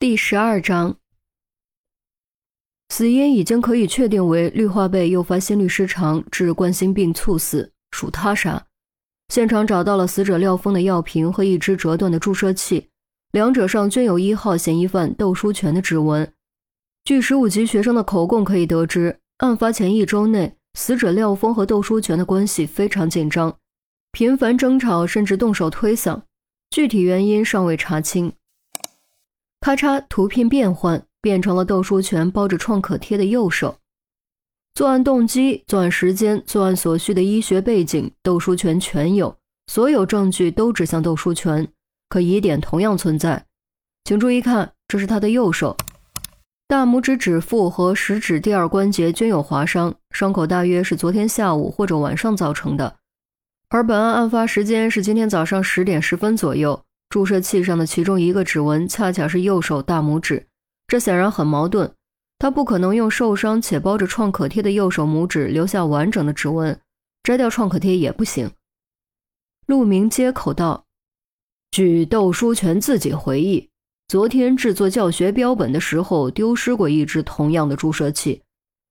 第十二章，死因已经可以确定为氯化钡诱发心律失常致冠心病猝死，属他杀。现场找到了死者廖峰的药瓶和一只折断的注射器，两者上均有一号嫌疑犯窦书全的指纹。据十五级学生的口供可以得知，案发前一周内，死者廖峰和窦书全的关系非常紧张，频繁争吵，甚至动手推搡，具体原因尚未查清。咔嚓，图片变换，变成了窦书全包着创可贴的右手。作案动机、作案时间、作案所需的医学背景，窦书全全有，所有证据都指向窦书全，可疑点同样存在。请注意看，这是他的右手，大拇指指腹和食指第二关节均有划伤，伤口大约是昨天下午或者晚上造成的。而本案案发时间是今天早上十点十分左右。注射器上的其中一个指纹恰恰是右手大拇指，这显然很矛盾。他不可能用受伤且包着创可贴的右手拇指留下完整的指纹，摘掉创可贴也不行。陆明接口道：“据窦书全自己回忆，昨天制作教学标本的时候丢失过一只同样的注射器，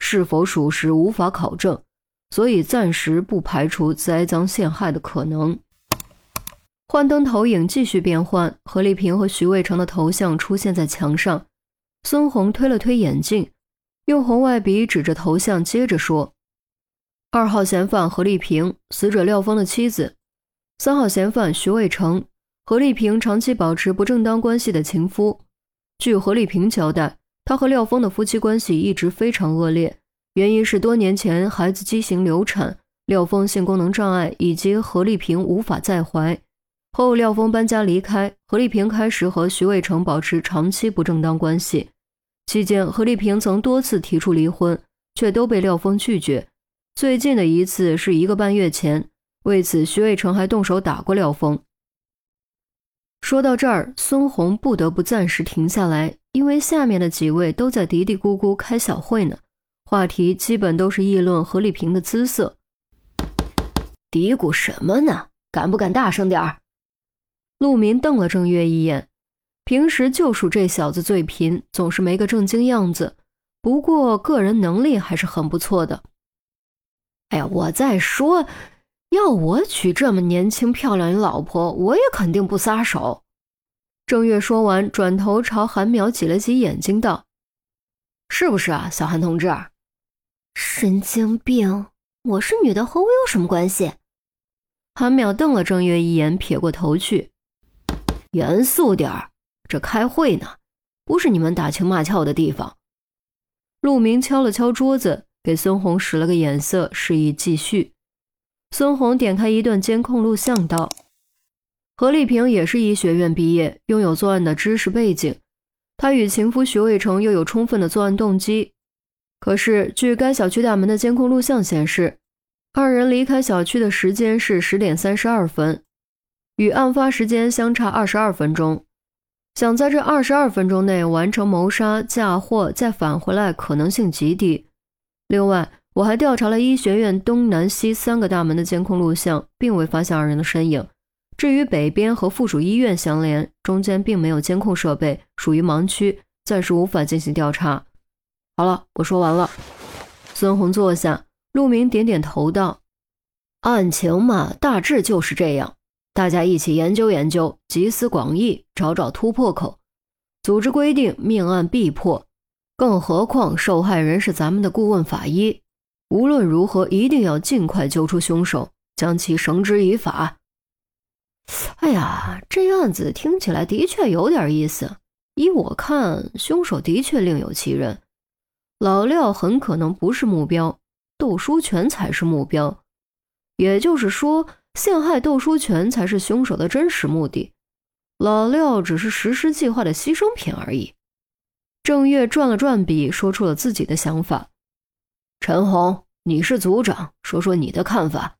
是否属实无法考证，所以暂时不排除栽赃陷害的可能。”幻灯投影继续变换，何丽萍和徐渭成的头像出现在墙上。孙红推了推眼镜，用红外笔指着头像，接着说：“二号嫌犯何丽萍，死者廖峰的妻子；三号嫌犯徐渭成，何丽萍长期保持不正当关系的情夫。据何丽萍交代，她和廖峰的夫妻关系一直非常恶劣，原因是多年前孩子畸形流产，廖峰性功能障碍，以及何丽萍无法再怀。”后廖峰搬家离开，何丽萍开始和徐渭成保持长期不正当关系。期间，何丽萍曾多次提出离婚，却都被廖峰拒绝。最近的一次是一个半月前，为此徐渭成还动手打过廖峰。说到这儿，孙红不得不暂时停下来，因为下面的几位都在嘀嘀咕咕开小会呢，话题基本都是议论何丽萍的姿色。嘀咕什么呢？敢不敢大声点儿？陆明瞪了郑月一眼，平时就属这小子最贫，总是没个正经样子。不过个人能力还是很不错的。哎呀，我再说，要我娶这么年轻漂亮的老婆，我也肯定不撒手。郑月说完，转头朝韩淼挤了挤眼睛，道：“是不是啊，小韩同志？”神经病！我是女的，和我有什么关系？韩淼瞪了郑月一眼，撇过头去。严肃点儿，这开会呢，不是你们打情骂俏的地方。陆明敲了敲桌子，给孙红使了个眼色，示意继续。孙红点开一段监控录像，道：“何丽萍也是医学院毕业，拥有作案的知识背景。她与情夫徐渭成又有充分的作案动机。可是，据该小区大门的监控录像显示，二人离开小区的时间是十点三十二分。”与案发时间相差二十二分钟，想在这二十二分钟内完成谋杀、嫁祸再返回来可能性极低。另外，我还调查了医学院东南西三个大门的监控录像，并未发现二人的身影。至于北边和附属医院相连，中间并没有监控设备，属于盲区，暂时无法进行调查。好了，我说完了。孙红坐下，陆明点点头道：“案情嘛，大致就是这样。”大家一起研究研究，集思广益，找找突破口。组织规定，命案必破。更何况受害人是咱们的顾问法医，无论如何一定要尽快揪出凶手，将其绳之以法。哎呀，这案子听起来的确有点意思。依我看，凶手的确另有其人。老廖很可能不是目标，窦书全才是目标。也就是说。陷害窦书全才是凶手的真实目的，老廖只是实施计划的牺牲品而已。郑月转了转笔，说出了自己的想法。陈红，你是组长，说说你的看法。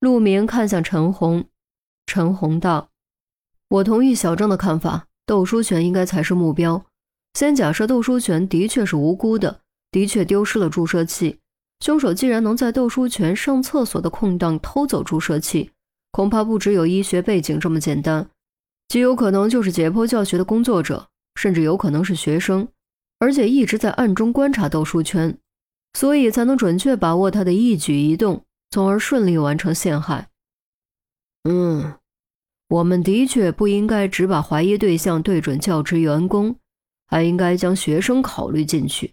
陆明看向陈红，陈红道：“我同意小郑的看法，窦书全应该才是目标。先假设窦书全的确是无辜的，的确丢失了注射器。”凶手既然能在窦书全上厕所的空档偷走注射器，恐怕不只有医学背景这么简单，极有可能就是解剖教学的工作者。甚至有可能是学生，而且一直在暗中观察斗书圈，所以才能准确把握他的一举一动，从而顺利完成陷害。嗯，我们的确不应该只把怀疑对象对准教职员工，还应该将学生考虑进去。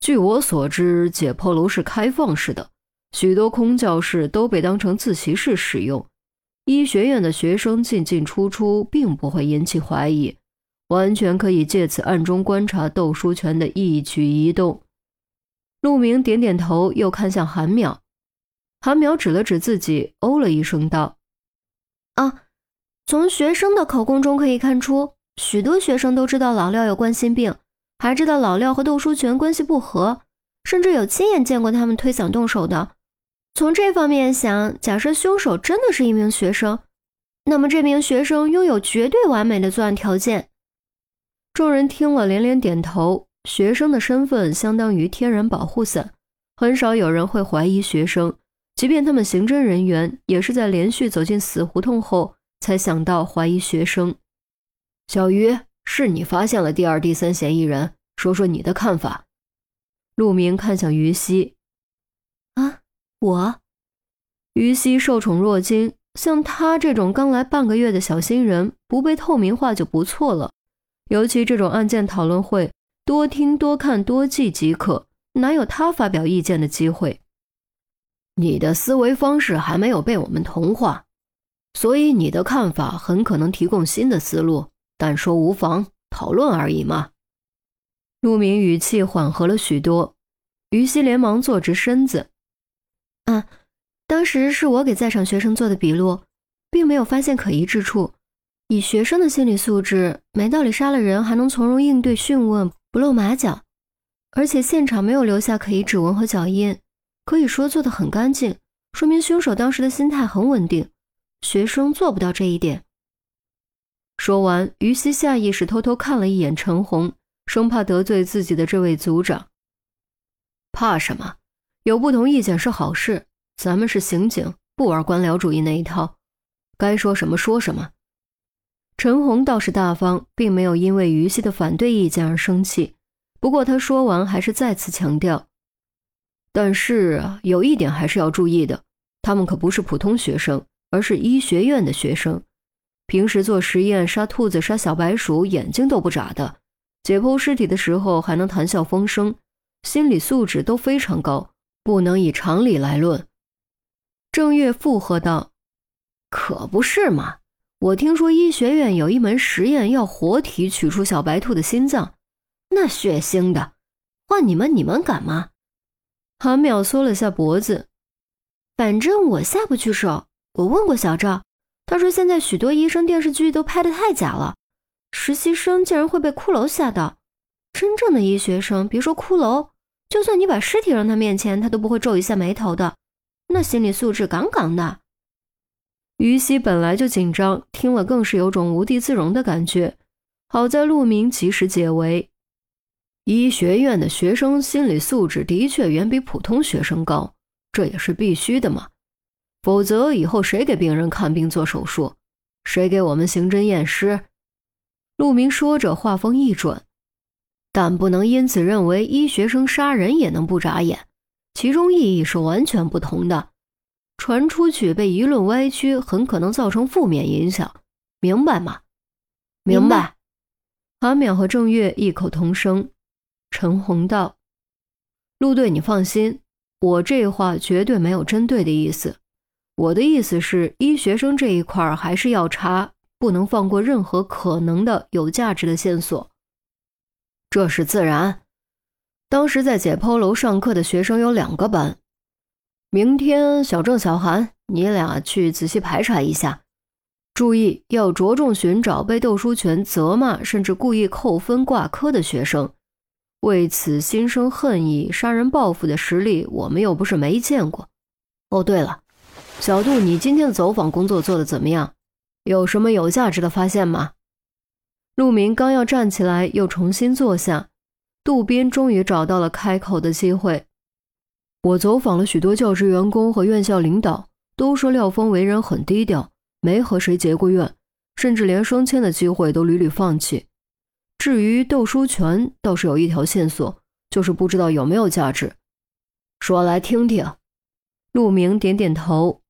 据我所知，解剖楼是开放式的，许多空教室都被当成自习室使用。医学院的学生进进出出，并不会引起怀疑，完全可以借此暗中观察窦书全的一举一动。陆明点点头，又看向韩淼。韩淼指了指自己，哦了一声，道：“啊，从学生的口供中可以看出，许多学生都知道老廖有冠心病。”还知道老廖和窦书全关系不和，甚至有亲眼见过他们推搡动手的。从这方面想，假设凶手真的是一名学生，那么这名学生拥有绝对完美的作案条件。众人听了连连点头。学生的身份相当于天然保护伞，很少有人会怀疑学生，即便他们刑侦人员也是在连续走进死胡同后才想到怀疑学生。小鱼。是你发现了第二、第三嫌疑人，说说你的看法。陆明看向于西，啊，我。于西受宠若惊，像他这种刚来半个月的小新人，不被透明化就不错了。尤其这种案件讨论会，多听、多看、多记即可，哪有他发表意见的机会？你的思维方式还没有被我们同化，所以你的看法很可能提供新的思路。但说无妨，讨论而已嘛。陆明语气缓和了许多，于西连忙坐直身子。啊，当时是我给在场学生做的笔录，并没有发现可疑之处。以学生的心理素质，没道理杀了人还能从容应对讯问，不露马脚。而且现场没有留下可疑指纹和脚印，可以说做得很干净，说明凶手当时的心态很稳定。学生做不到这一点。说完，于西下意识偷偷看了一眼陈红，生怕得罪自己的这位组长。怕什么？有不同意见是好事。咱们是刑警，不玩官僚主义那一套，该说什么说什么。陈红倒是大方，并没有因为于西的反对意见而生气。不过他说完，还是再次强调：“但是，有一点还是要注意的，他们可不是普通学生，而是医学院的学生。”平时做实验杀兔子、杀小白鼠，眼睛都不眨的；解剖尸体的时候还能谈笑风生，心理素质都非常高，不能以常理来论。郑月附和道：“可不是嘛！我听说医学院有一门实验，要活体取出小白兔的心脏，那血腥的，换你们，你们敢吗？”韩淼缩了下脖子：“反正我下不去手。我问过小赵。”他说：“现在许多医生电视剧都拍得太假了，实习生竟然会被骷髅吓到。真正的医学生，别说骷髅，就算你把尸体扔他面前，他都不会皱一下眉头的。那心理素质杠杠的。”于西本来就紧张，听了更是有种无地自容的感觉。好在陆明及时解围：医学院的学生心理素质的确远比普通学生高，这也是必须的嘛。否则，以后谁给病人看病做手术？谁给我们刑侦验尸？陆明说着，话锋一转，但不能因此认为医学生杀人也能不眨眼，其中意义是完全不同的。传出去被舆论歪曲，很可能造成负面影响，明白吗？明白。韩淼和郑月异口同声。陈红道：“陆队，你放心，我这话绝对没有针对的意思。”我的意思是，医学生这一块还是要查，不能放过任何可能的有价值的线索。这是自然。当时在解剖楼上课的学生有两个班。明天，小郑、小韩，你俩去仔细排查一下，注意要着重寻找被窦书全责骂甚至故意扣分挂科的学生。为此心生恨意、杀人报复的实力，我们又不是没见过。哦，对了。小杜，你今天的走访工作做得怎么样？有什么有价值的发现吗？陆明刚要站起来，又重新坐下。杜斌终于找到了开口的机会。我走访了许多教职员工和院校领导，都说廖峰为人很低调，没和谁结过怨，甚至连升迁的机会都屡屡放弃。至于窦书全，倒是有一条线索，就是不知道有没有价值。说来听听。陆明点点头。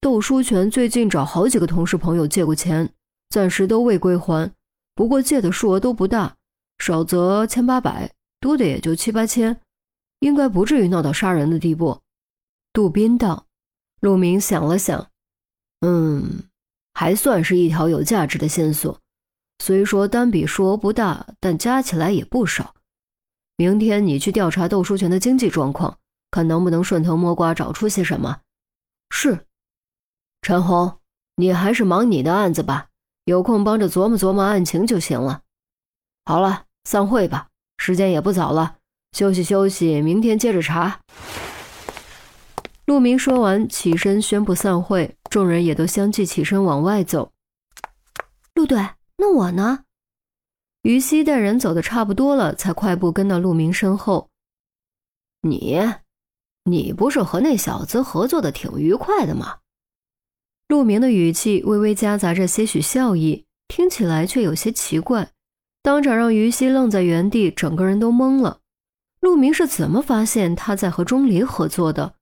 窦书全最近找好几个同事朋友借过钱，暂时都未归还。不过借的数额都不大，少则千八百，多的也就七八千，应该不至于闹到杀人的地步。杜斌道。陆明想了想，嗯，还算是一条有价值的线索。虽说单笔数额不大，但加起来也不少。明天你去调查窦书全的经济状况，看能不能顺藤摸瓜找出些什么。是。陈红，你还是忙你的案子吧，有空帮着琢磨琢磨案情就行了。好了，散会吧，时间也不早了，休息休息，明天接着查。陆明说完，起身宣布散会，众人也都相继起身往外走。陆队，那我呢？于西待人走的差不多了，才快步跟到陆明身后。你，你不是和那小子合作的挺愉快的吗？陆明的语气微微夹杂着些许笑意，听起来却有些奇怪，当场让于西愣在原地，整个人都懵了。陆明是怎么发现他在和钟离合作的？